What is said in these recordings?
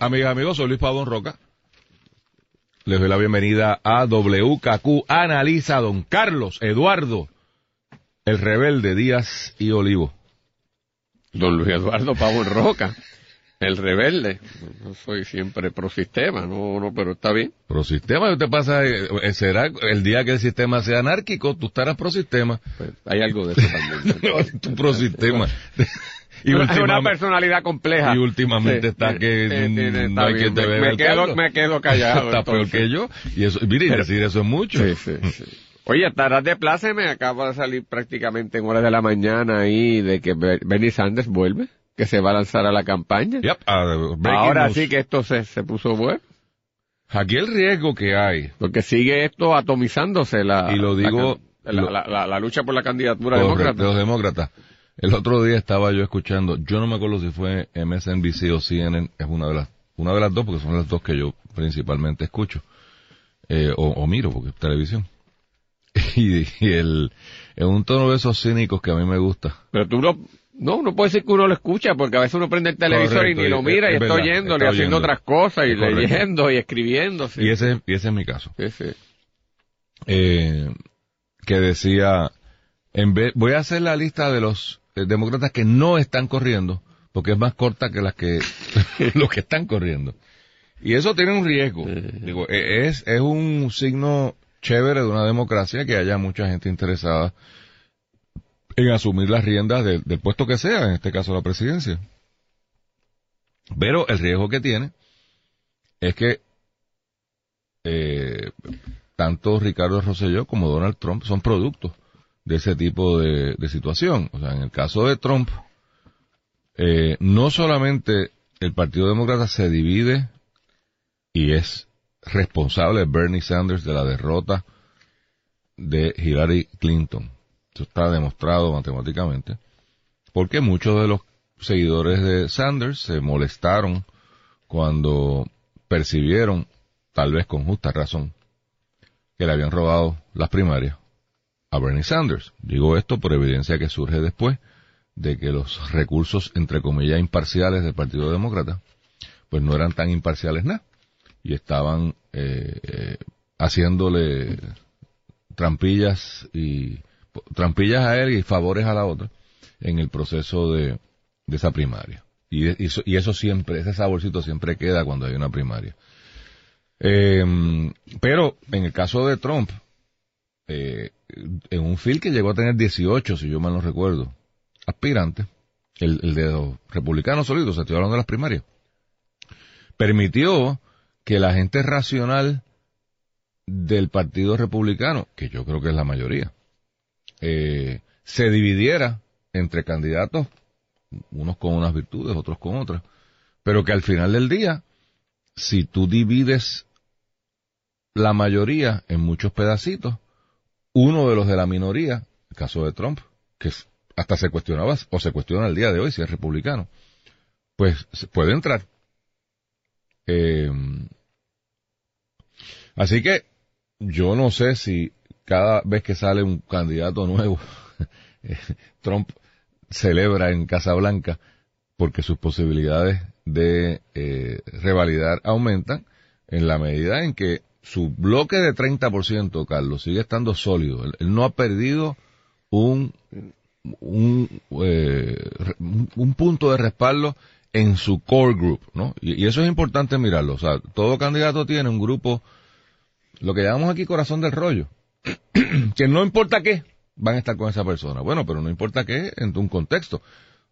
amigas y amigos. Soy Luis Pavón Roca. Les doy la bienvenida a WKQ Analiza Don Carlos Eduardo, el rebelde Díaz y Olivo. Don Luis Eduardo Pavón Roca, el rebelde. No soy siempre pro sistema, no, no, pero está bien. Pro sistema, ¿qué te pasa? Eh, Será el día que el sistema sea anárquico, tú estarás pro sistema. Pues hay algo de eso también. no, tú pro sistema. Y una, última- una personalidad compleja. Y últimamente Sí, está que sí, sí, está no hay bien. quien te Me- me quedo- me quedo callado, Está peor que yo. Y eso, mire, y decir eso es mucho. Oye, estarás de pláceme, acaba de salir prácticamente en horas de la mañana ahí de que Be- Bernie Sanders vuelve, que se va a lanzar a la campaña. Yep, ah, Ahora news. sí que esto se, se puso bueno, Aquí el riesgo que hay porque sigue esto atomizándose la, Y lo digo- la, la- lucha por la candidatura demócrata. de los demócratas. El otro día estaba yo escuchando, yo no me acuerdo si fue MSNBC o CNN, es una de las, una de las dos, porque son las dos que yo principalmente escucho, eh, o, o miro, porque es televisión. Y, y el, en un tono de esos cínicos que a mí me gusta. Pero tú lo, no, uno puede decir que uno lo escucha, porque a veces uno prende el televisor Correcto, y ni lo es- mira y es está oyéndole, está haciendo otras cosas y Es correcto. leyendo y escribiendo. sí. Y ese, y ese es mi caso. Sí, sí. eh, que decía, en vez, voy a hacer la lista de los eh, demócratas que no están corriendo, porque es más corta que las que, los que están corriendo. Y eso tiene un riesgo. Digo, eh, es, es un signo chévere de una democracia que haya mucha gente interesada en asumir las riendas de- del puesto que sea, en este caso la presidencia. Pero el riesgo que tiene es que eh, tanto Ricardo Rosselló como Donald Trump son productos de ese tipo de, situación. O sea, en el caso de Trump, eh, no solamente el Partido Demócrata se divide y es responsable Bernie Sanders de la derrota de Hillary Clinton. Eso está demostrado matemáticamente. Porque muchos de los seguidores de Sanders se molestaron cuando percibieron, tal vez con justa razón, que le habían robado las primarias a Bernie Sanders. Digo esto por evidencia que surge después de que los recursos, entre comillas, imparciales del Partido Demócrata, pues no eran tan imparciales nada. Y estaban eh, eh, haciéndole trampillas y trampillas a él y favores a la otra en el proceso de, de esa primaria. Y, eso, y eso siempre, ese saborcito siempre queda cuando hay una primaria. Eh, pero en el caso de Trump, eh, en un field que llegó a tener 18, si yo mal no recuerdo, aspirantes, el, el de los republicanos solitos, se estoy hablando de las primarias, permitió que la gente racional del Partido Republicano, que yo creo que es la mayoría, eh, se dividiera entre candidatos, unos con unas virtudes, otros con otras, pero que al final del día, si tú divides la mayoría en muchos pedacitos, uno de los de la minoría, el caso de Trump, que hasta se cuestionaba, o se cuestiona el día de hoy si es republicano, pues puede entrar. Eh, así que yo no sé si cada vez que sale un candidato nuevo, Trump celebra en Casa Blanca porque sus posibilidades de eh, revalidar aumentan en la medida en que su bloque de 30%, Carlos, sigue estando sólido. Él, no ha perdido un, un, eh, un- un punto de respaldo en su core group, ¿no? Y, eso es importante mirarlo. O sea, todo candidato tiene un grupo, lo que llamamos aquí corazón del rollo, que no importa qué, van a estar con esa persona. Bueno, pero no importa qué en un contexto.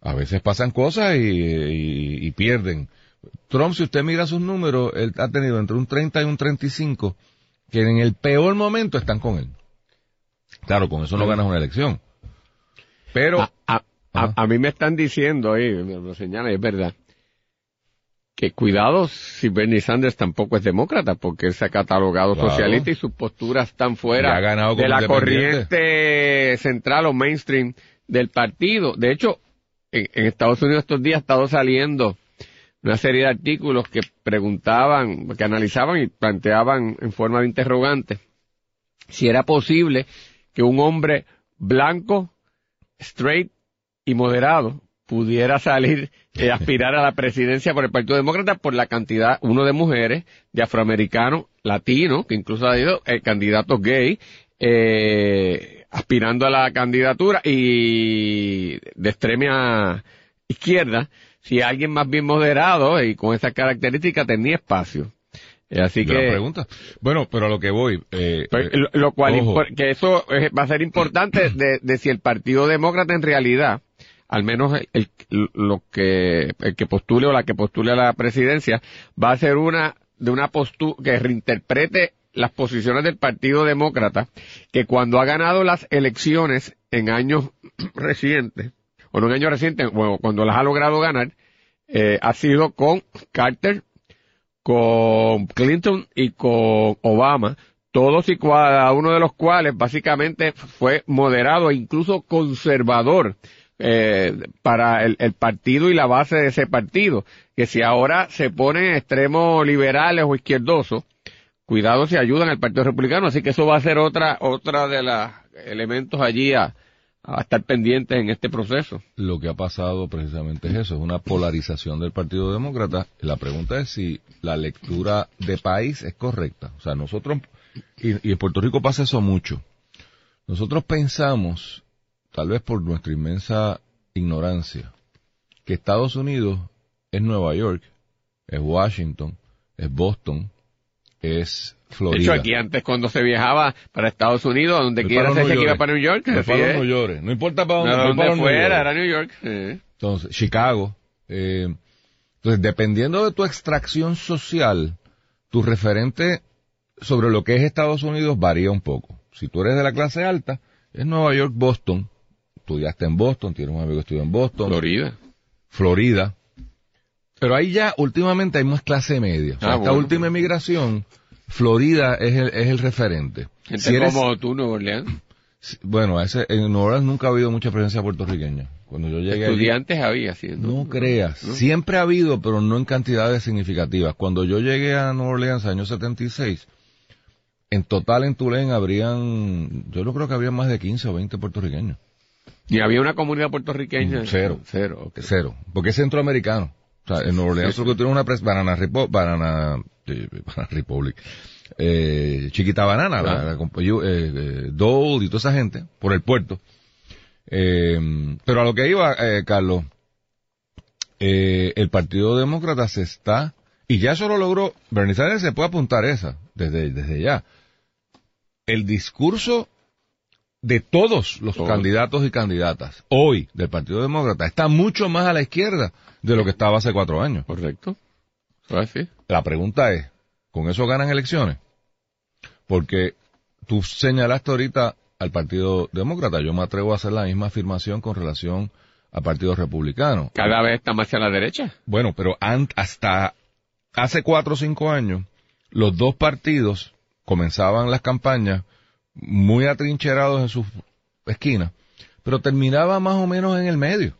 A veces pasan cosas y- y pierden. Trump, si usted mira sus números, él ha tenido entre un 30 y un 35 que en el peor momento están con él. Claro, con eso no ganas una elección. Pero, A, a- a- a mí me están diciendo ahí, me lo señalan, es verdad, que cuidado si Bernie Sanders tampoco es demócrata, porque él se ha catalogado Claro. socialista y sus posturas están Y fuera de la corriente central o mainstream del partido. De hecho, en, en Estados Unidos estos días ha estado saliendo una serie de artículos que preguntaban, que analizaban y planteaban en forma de interrogante si era posible que un hombre blanco, straight y moderado pudiera salir y aspirar a la presidencia por el Partido Demócrata por la cantidad, uno de mujeres, de afroamericanos, latinos, que incluso ha ido eh, candidatos gay, eh, aspirando a la candidatura y de extrema izquierda, si alguien más bien moderado y con esas características tenía espacio. Eh, así que pregunta. Bueno, pero a lo que voy. eh, eh, lo, lo cual, ojo. que eso eh, va a ser importante de, de si el Partido Demócrata en realidad, al menos el, el- lo que, el que postule o la que postule a la presidencia, va a ser una, de una postura que reinterprete las posiciones del Partido Demócrata, que cuando ha ganado las elecciones en años recientes, o en años recientes, bueno, cuando las ha logrado ganar, eh, ha sido con Carter, con Clinton y con Obama, todos y cada uno de los cuales básicamente fue moderado e incluso conservador eh, para el, el partido y la base de ese partido, que si ahora se ponen extremos liberales o izquierdosos, cuidado si ayudan al Partido Republicano, así que eso va a ser otra, otra de los elementos allí a, a estar pendientes en este proceso. lo que ha pasado precisamente es eso, es una polarización del Partido Demócrata. La pregunta es si la lectura de país es correcta. O sea, nosotros, y, en Puerto Rico pasa eso mucho, nosotros pensamos, tal vez por nuestra inmensa ignorancia, que Estados Unidos es Nueva York, es Washington, es Boston, es De Florida. hecho, aquí antes cuando se viajaba para Estados Unidos, donde quiera se que New iba para New York, es. New York. No importa para dónde, donde para New fuera, York. era New York. sí. Entonces, Chicago. eh, entonces, dependiendo de tu extracción social, tu referente sobre lo que es Estados Unidos varía un poco. Si tú eres de la clase alta, es Nueva York, Boston. Estudiaste en Boston, tienes un amigo que estudió en Boston, Florida. Florida. Pero ahí ya últimamente hay más clase media. O sea, Ah, esta bueno. última emigración, Florida es el, es el referente. Gente Si eres- como tú, Nueva Orleans. bueno, ese, en Nueva Orleans nunca ha habido mucha presencia puertorriqueña. Cuando yo llegué allí- Estudiantes había, sí. no creas. Siempre ha habido, pero no en cantidades significativas. Cuando yo llegué a Nueva Orleans, año 76, en total en Tulén habrían, yo no creo que había más de 15 o 20 puertorriqueños. Y había una comunidad puertorriqueña. Cero. Cero. Cero. Porque es centroamericano. O sea, en Nueva Orleans Sí, sí. lo que tiene una Banana, Repo- Banana, eh, Banana Republic, eh, Chiquita Banana, la, Ah. la compa- yo, eh, eh, Dole y toda esa gente, por el puerto. Pero a lo que iba, Carlos, el Partido Demócrata se está, y ya eso lo logró, Bernie Sanders se puede apuntar esa, desde, desde ya. El discurso de todos los candidatos y candidatas hoy del Partido Demócrata está mucho más a la izquierda de lo que estaba hace cuatro años. Correcto. Así. La pregunta es, ¿con eso ganan elecciones? Porque tú señalaste ahorita al Partido Demócrata, yo me atrevo a hacer la misma afirmación con relación al Partido Republicano. Cada vez está más hacia la derecha. Bueno, pero hasta hace cuatro o cinco años, los dos partidos comenzaban las campañas muy atrincherados en sus esquinas, pero terminaba más o menos en el medio.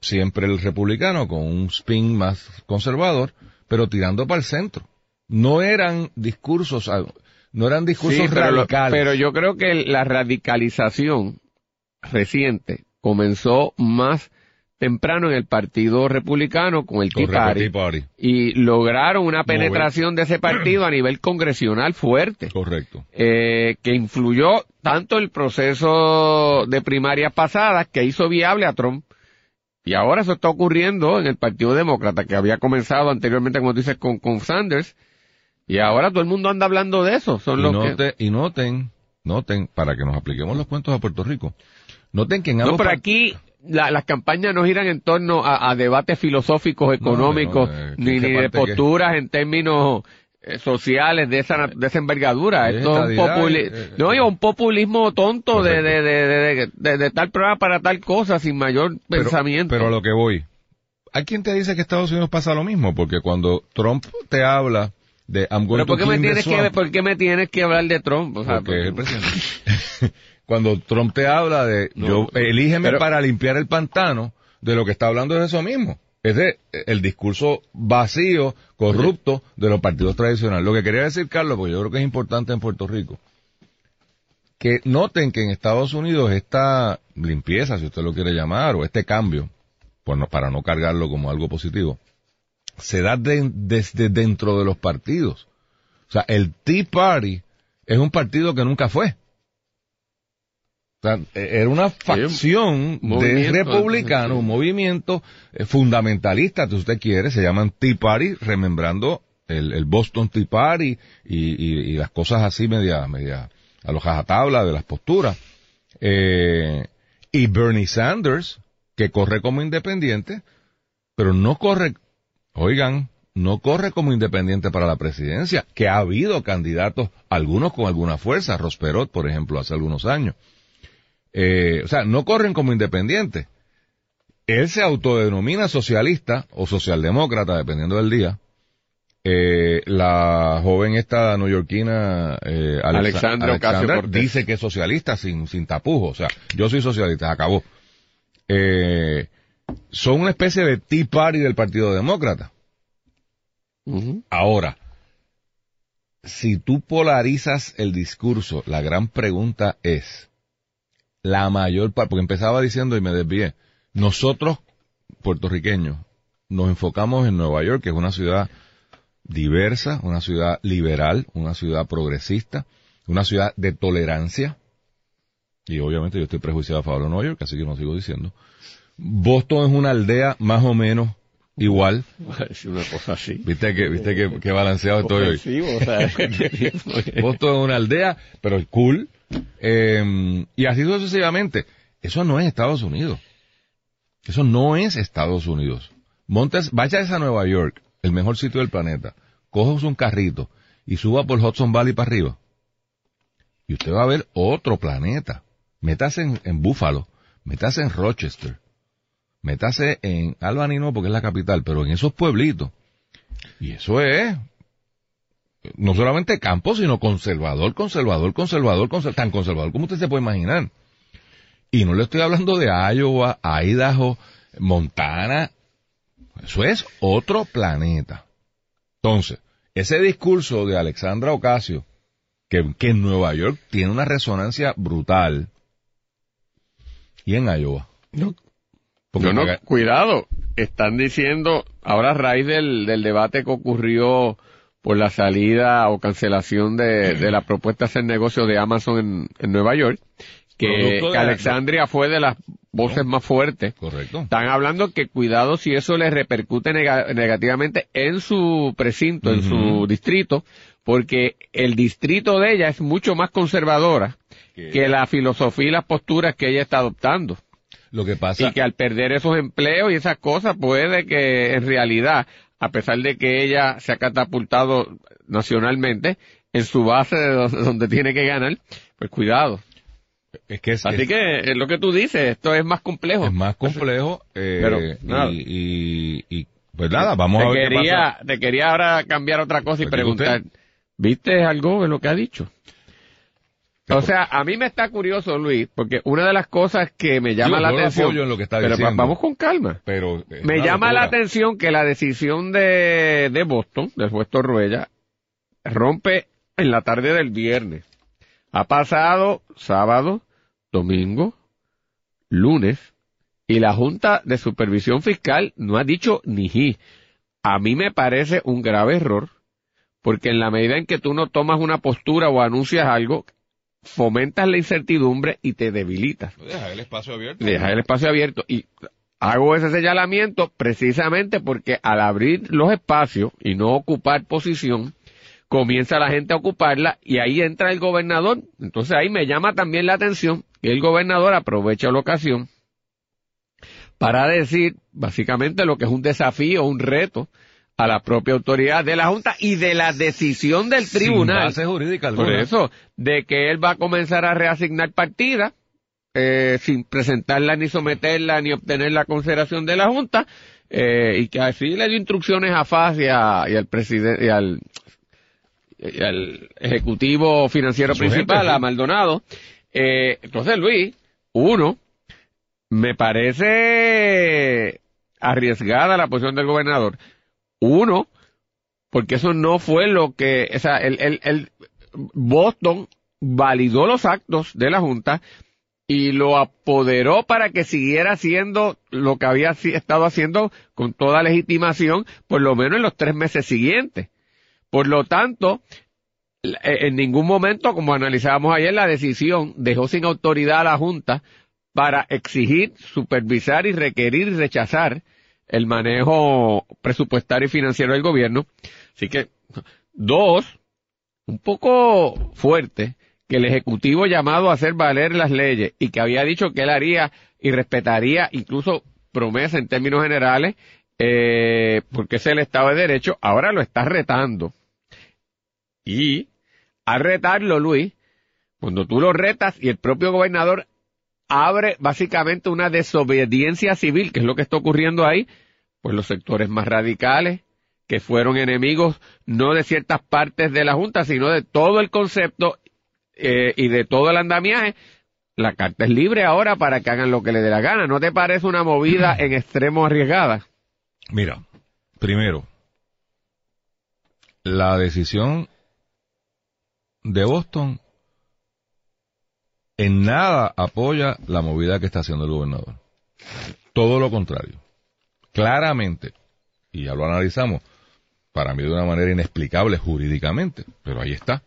Siempre el republicano con un spin más conservador, pero tirando para el centro. No eran discursos, ah, no eran discursos Sí, pero, lo- radicales. pero yo creo que la radicalización reciente comenzó más temprano en el Partido Republicano con el Tea Party, y lograron una penetración de ese partido a nivel congresional fuerte. Correcto. eh, que influyó tanto el proceso de primarias pasadas que hizo viable a Trump. Y ahora eso está ocurriendo en el Partido Demócrata, que había comenzado anteriormente, como tú dices, con, con Sanders. Y ahora todo el mundo anda hablando de eso. Son Y, los que... y noten, noten, para que nos apliquemos los cuentos a Puerto Rico, noten que en No, ambos pero aquí la- las campañas no giran en torno a, a debates filosóficos, económicos, no, eh, ni, ¿qué ni de que- posturas en términos eh, sociales de esa, de esa envergadura. Es Esto es un, estadidad, populi- eh, no, un populismo tonto de, de, de, de, de- tal programa para tal cosa, sin mayor pero, pensamiento. pero a lo que voy, hay quien te dice que Estados Unidos pasa lo mismo, porque cuando Trump te habla de I'm going Pero ¿por to qué, me tienes que, ¿por qué me tienes que hablar de Trump? O sea, porque. cuando Trump te habla de yo elígeme pero- para limpiar el pantano, de lo que está hablando es eso mismo. Es de el discurso vacío, corrupto de los partidos tradicionales. Lo que quería decir, Carlos, porque yo creo que es importante en Puerto Rico, que noten que en Estados Unidos esta limpieza, si usted lo quiere llamar, o este cambio, pues no- para no cargarlo como algo positivo, se da de- desde dentro de los partidos. O sea, el Tea Party es un partido que nunca fue. O sea, e- era una facción de republicanos, un movimiento eh, fundamentalista, si usted quiere, se llaman Tea Party, remembrando el, el Boston Tea Party y, y- y las cosas así media, media a los jajatabla de las posturas. Eh, y Bernie Sanders, que corre como independiente, pero no corre, oigan, no corre como independiente para la presidencia, que ha habido candidatos, algunos con alguna fuerza, Rosperot, por ejemplo, hace algunos años. Eh, o sea, no corren como independientes. Él se autodenomina socialista o socialdemócrata, dependiendo del día. Eh, la joven esta neoyorquina, eh, Alexa- Alexandra Ocasio-Cortez. dice que es socialista sin, sin tapujos. O sea, yo soy socialista, acabó. Eh, son una especie de Tea Party del Partido Demócrata. Ahora, si tú polarizas el discurso, la gran pregunta es, la mayor parte, porque empezaba diciendo y me desvié, nosotros, puertorriqueños, nos enfocamos en Nueva York, que es una ciudad diversa, una ciudad liberal, una ciudad progresista, una ciudad de tolerancia, y obviamente yo estoy prejuiciado a favor de Nueva York, así que no sigo diciendo. Boston es una aldea más o menos igual, Es una cosa así. viste que, viste que, que balanceado estoy hoy. Ofensivo, o sea, Boston es una aldea, pero es cool. Eh, y así sucesivamente. Eso no es Estados Unidos. Eso no es Estados Unidos. Montes, a Nueva York, el mejor sitio del planeta. Coja un carrito y suba por Hudson Valley para arriba. Y usted va a ver otro planeta. Métase en, en Buffalo, métase en Rochester, métase en Albany no porque es la capital, pero en esos pueblitos. Y eso es no solamente campo, sino conservador, conservador, conservador, conser- tan conservador como usted se puede imaginar. Y no le estoy hablando de Iowa, Idaho, Montana. Eso es otro planeta. Entonces, ese discurso de Alexandra Ocasio, que, que en Nueva York tiene una resonancia brutal, y en Iowa. No. Porque No, no, cuidado. Están diciendo, ahora a raíz del, del debate que ocurrió por la salida o cancelación de, de la propuesta de hacer negocio de Amazon en, en Nueva York, que, la- Alexandria fue de las voces más fuertes. Correcto. Están hablando que cuidado si eso le repercute nega- negativamente en su precinto, en su distrito, porque el distrito de ella es mucho más conservadora que la filosofía y las posturas que ella está adoptando. Lo que pasa... Y que al perder esos empleos y esas cosas puede que en realidad, a pesar de que ella se ha catapultado nacionalmente en su base de do- donde tiene que ganar, pues cuidado. es que es, Así es- que es lo que tú dices, esto es más complejo. es más complejo eh, Pero, y- nada. y, y, pues nada, vamos a ver qué quería, pasa. te quería ahora cambiar otra cosa y Pues preguntar, usted. ¿viste algo de lo que ha dicho? O sea, a mí me está curioso, Luis, porque una de las cosas que me llama Yo- la yo lo atención, apoyo en lo que está pero diciendo. vamos con calma. Pero es Me llama la atención que la decisión de, de Boston, del juez Torruella, rompe en la tarde del viernes. Ha pasado sábado, domingo, lunes, y la Junta de Supervisión Fiscal no ha dicho ni ji. A mí me parece un grave error, porque en la medida en que tú no tomas una postura o anuncias algo, fomentas la incertidumbre y te debilitas Deja el espacio abierto. dejar el espacio abierto y hago ese señalamiento precisamente porque al abrir los espacios y no ocupar posición, comienza la gente a ocuparla y ahí entra el gobernador. Entonces ahí me llama también la atención que el gobernador aprovecha la ocasión para decir básicamente lo que es un desafío, un reto a la propia autoridad de la Junta y de la decisión del Sin tribunal. base jurídica Por alguna. eso, de que él va a comenzar a reasignar partidas, eh, sin presentarla ni someterla ni obtener la consideración de la Junta, eh, y que así le dio instrucciones a FAS y, al presidente y al, ejecutivo financiero principal, a Maldonado. Eh, entonces, Luis, uno, me parece arriesgada la posición del gobernador. Uno, porque eso no fue lo que, o sea, el, el, Boston validó los actos de la Junta y lo apoderó para que siguiera haciendo lo que había estado haciendo con toda legitimación, por lo menos en los tres meses siguientes. Por lo tanto, eh, en ningún momento, como analizábamos ayer, la decisión dejó sin autoridad a la Junta para exigir, supervisar y requerir y rechazar el manejo presupuestario y financiero del gobierno. Así que, dos, un poco fuerte, que el Ejecutivo llamado a hacer valer las leyes y que había dicho que él haría y respetaría incluso promesa en términos generales, eh, porque es el Estado de Derecho, ahora lo está retando. Y al retarlo, Luis, cuando tú lo retas y el propio gobernador abre básicamente una desobediencia civil, que es lo que está ocurriendo ahí, pues los sectores más radicales, que fueron enemigos no de ciertas partes de la Junta, sino de todo el concepto eh, y de todo el andamiaje, la carta es libre ahora para que hagan lo que les dé la gana. ¿No te parece una movida en extremo arriesgada? Mira, primero, la decisión de Boston en nada apoya la movida que está haciendo el gobernador. Todo lo contrario. Claramente, y ya lo analizamos, para mí de una manera inexplicable jurídicamente, pero ahí está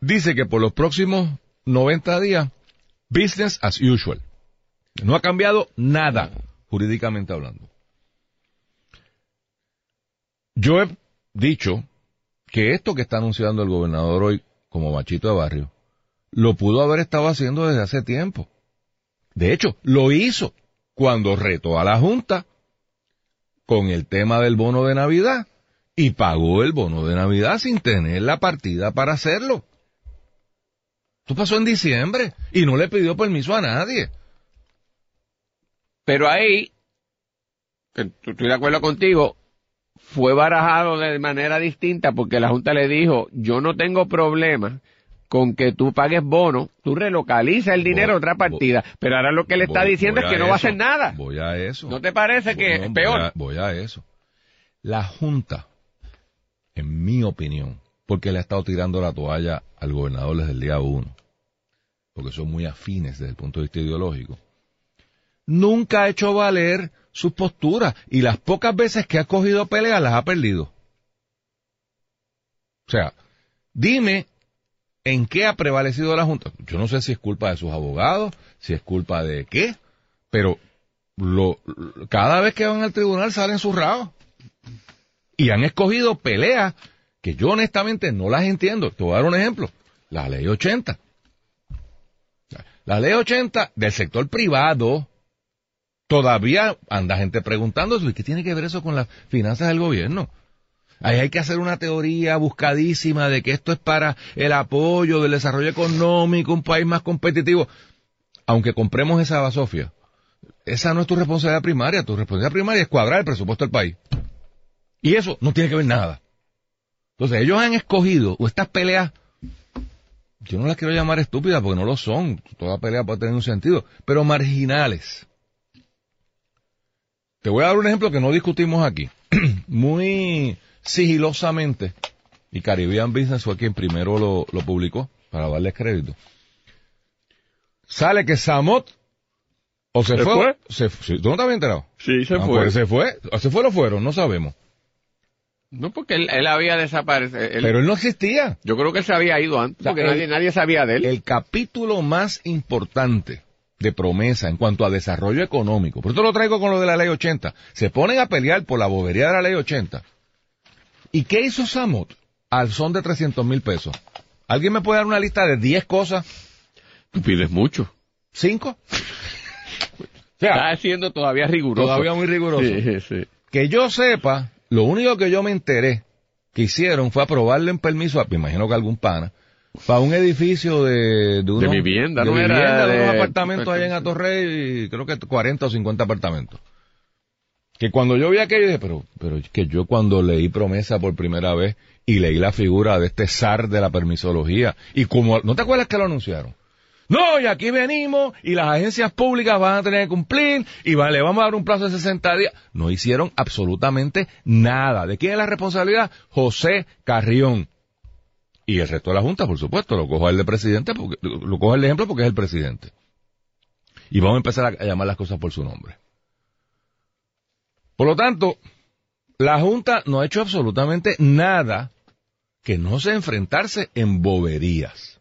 dice que por los próximos 90 días, business as usual. No ha cambiado nada, jurídicamente hablando. Yo he dicho que esto que está anunciando el gobernador hoy como machito de barrio, lo pudo haber estado haciendo desde hace tiempo. De hecho, lo hizo cuando retó a la Junta con el tema del bono de Navidad y pagó el bono de Navidad sin tener la partida para hacerlo. Esto pasó en diciembre y no le pidió permiso a nadie. Pero ahí, estoy de acuerdo contigo, fue barajado de manera distinta porque la Junta le dijo, yo no tengo problema con que tú pagues bono, tú relocalizas el dinero a otra partida, pero ahora lo que le está diciendo es que no va a hacer nada. Voy a eso. ¿No te parece que es peor? voy a eso. La Junta, en mi opinión, porque le ha estado tirando la toalla al gobernador desde el día uno, porque son muy afines desde el punto de vista ideológico, nunca ha hecho valer sus posturas y las pocas veces que ha cogido peleas las ha perdido. O sea, dime en qué ha prevalecido la Junta. Yo no sé si es culpa de sus abogados, si es culpa de qué, pero lo, cada vez que van al tribunal salen sus rabos. Y han escogido peleas que yo honestamente no las entiendo. Te voy a dar un ejemplo. La ley 80. La ley 80 del sector privado. Todavía anda gente preguntando, ¿qué tiene que ver eso con las finanzas del gobierno? Ahí hay que hacer una teoría buscadísima de que esto es para el apoyo del desarrollo económico, un país más competitivo. Aunque compremos esa basofia, esa no es tu responsabilidad primaria. Tu responsabilidad primaria es cuadrar el presupuesto del país. Y eso no tiene que ver nada. Entonces ellos han escogido o estas peleas, yo no las quiero llamar estúpidas porque no lo son, toda pelea puede tener un sentido, pero marginales. Te voy a dar un ejemplo que no discutimos aquí. Muy sigilosamente, y Caribbean Business fue quien primero lo, lo publicó, para darles crédito. Sale que Samot o se, fue, Se, ¿Tú no te habías enterado? Sí, se ah, fue. Pues se fue. O se fue o fueron, no sabemos. No, porque él, había desaparecido. Pero él no existía. Yo creo que se había ido antes, porque nadie, nadie sabía de él. El capítulo más importante de promesa en cuanto a desarrollo económico, por esto lo traigo con lo de la ley 80, se ponen a pelear por la bobería de la ley 80. ¿Y qué hizo Samot al son de 300 mil pesos? ¿Alguien me puede dar una lista de 10 cosas? Tú pides mucho. ¿Cinco? Está siendo todavía riguroso. Todavía muy riguroso. Sí, sí. Que yo sepa, lo único que yo me enteré que hicieron fue aprobarle un permiso, a, me imagino que algún pana, para un edificio de, de, de vivienda, de, vivienda, de, unos apartamentos allá en Atorrey, creo que 40 o 50 apartamentos. Que cuando yo vi aquello dije, pero, pero es que yo cuando leí promesa por primera vez y leí la figura de este zar de la permisología y como, ¿no te acuerdas que lo anunciaron? No, y aquí venimos y las agencias públicas van a tener que cumplir y va- le vamos a dar un plazo de 60 días. No hicieron absolutamente nada. ¿De quién es la responsabilidad? José Carrión. Y el resto de la Junta, por supuesto, lo cojo él de presidente, porque, lo cojo el ejemplo porque es el presidente. Y vamos a empezar a llamar las cosas por su nombre. Por lo tanto, la Junta no ha hecho absolutamente nada que no sea enfrentarse en boberías.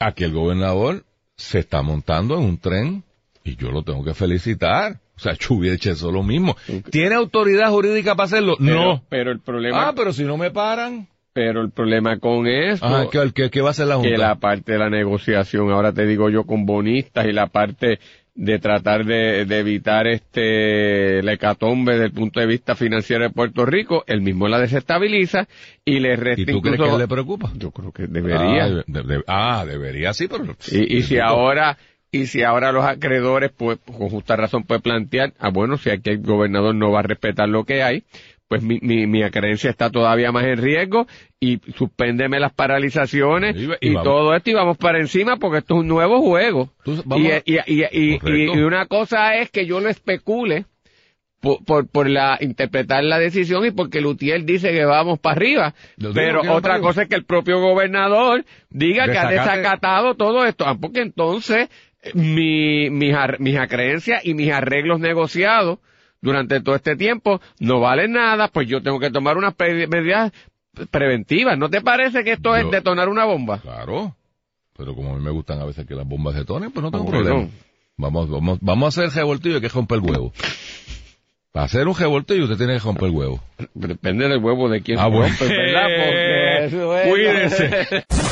Aquí el gobernador se está montando en un tren y yo lo tengo que felicitar. O sea, yo hubiera hecho eso lo mismo. ¿Tiene autoridad jurídica para hacerlo? Pero- no. Pero el problema, Ah, pero si no me paran. pero el problema con eso Ah, ¿qué, qué- qué va a hacer la Junta? que la parte de la negociación, ahora te digo yo, con bonistas y la parte de tratar de, de evitar este la hecatombe desde el punto de vista financiero de Puerto Rico, él mismo la desestabiliza y le resta ¿Y tú crees que le preocupa? Yo creo que debería. Ah, de- de- de- ah, debería, sí, pero... Y, y si ahora y si ahora los acreedores, pues, con justa razón puede plantear, ah, bueno, si aquí el gobernador no va a respetar lo que hay, pues mi, mi, mi creencia está todavía más en riesgo y suspéndeme las paralizaciones Y- y, y vamos. todo esto y vamos para encima porque esto es un nuevo juego. Tú- y, y, una cosa es que yo lo especule por, por, por la interpretar la decisión y porque Lutier dice que vamos para arriba. Yo Pero otra arriba. cosa es que el propio gobernador diga que ha desacatado todo esto. Ah, porque entonces eh, mi, mis, mis acreencias y mis arreglos negociados durante todo este tiempo no valen nada, pues yo tengo que tomar unas medidas preventivas. ¿No te parece que esto Yo- es detonar una bomba? Claro. Pero como a mí me gustan a veces que las bombas detonen, pues no tengo problema. Vamos, vamos, vamos a hacer revoltillo y hay que romper el huevo. Para hacer un revoltillo usted tiene que romper el huevo. Depende del huevo de quién Ah, bueno. rompe, ¿verdad? Porque eso es- Cuídese.